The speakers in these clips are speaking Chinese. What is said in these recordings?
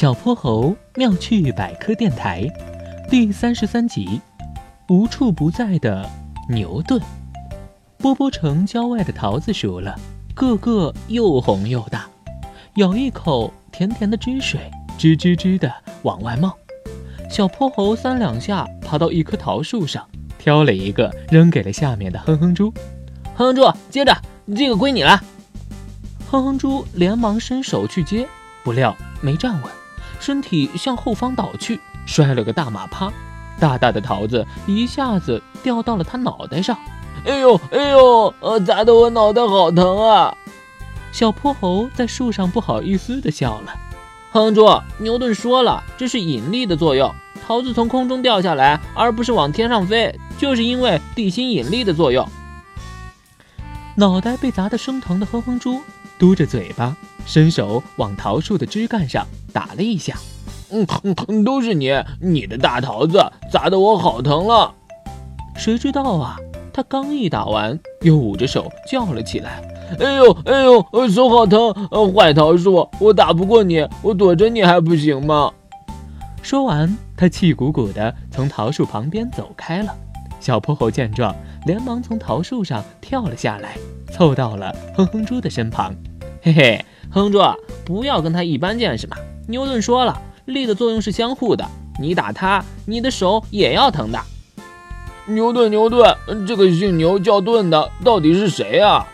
小泼猴妙趣百科电台第三十三集：无处不在的牛顿。波波城郊外的桃子熟了，个个又红又大，咬一口，甜甜的汁水吱吱吱的往外冒。小泼猴三两下爬到一棵桃树上，挑了一个扔给了下面的哼哼猪。哼哼猪，接着，这个归你了。哼哼猪连忙伸手去接，不料没站稳，身体向后方倒去，摔了个大马趴。大大的桃子一下子掉到了他脑袋上。哎呦哎呦，呃，砸得我脑袋好疼啊！小泼猴在树上不好意思地笑了。哼哼猪，牛顿说了，这是引力的作用。桃子从空中掉下来，而不是往天上飞，就是因为地心引力的作用。脑袋被砸得生疼的哼哼猪嘟着嘴巴，伸手往桃树的枝干上打了一下。嗯，都是你，你的大桃子砸得我好疼了。谁知道啊？他刚一打完，又捂着手叫了起来：“哎呦哎呦，手好疼！坏桃树，我打不过你，我躲着你还不行吗？”说完，他气鼓鼓地从桃树旁边走开了。小泼猴见状，连忙从桃树上跳了下来，凑到了哼哼猪的身旁。嘿嘿，哼哼猪，不要跟他一般见识嘛！牛顿说了，力的作用是相互的，你打他，你的手也要疼的。牛顿，牛顿，这个姓牛叫顿的到底是谁啊？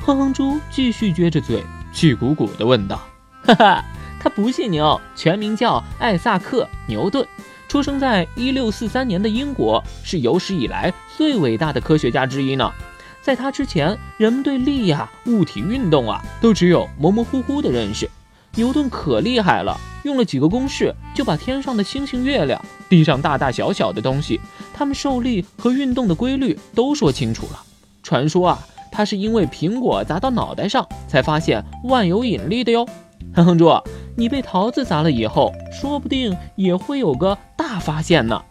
哼哼猪继续撅着嘴，气鼓鼓地问道：“哈哈，他不姓牛，全名叫艾萨克·牛顿，出生在一六四三年的英国，是有史以来最伟大的科学家之一呢。在他之前，人们对力呀、物体运动啊，都只有模模糊糊的认识。牛顿可厉害了，用了几个公式，就把天上的星星、月亮。”地上大大小小的东西，它们受力和运动的规律都说清楚了。传说啊，他是因为苹果砸到脑袋上才发现万有引力的哟。哼哼猪，你被桃子砸了以后，说不定也会有个大发现呢。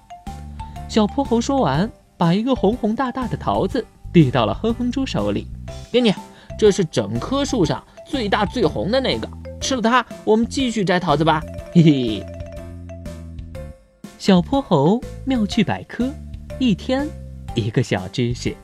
小泼猴说完，把一个红红大大的桃子递到了哼哼猪手里，给你，这是整棵树上最大最红的那个。吃了它，我们继续摘桃子吧。嘿嘿。小泼猴妙趣百科，一天一个小知识。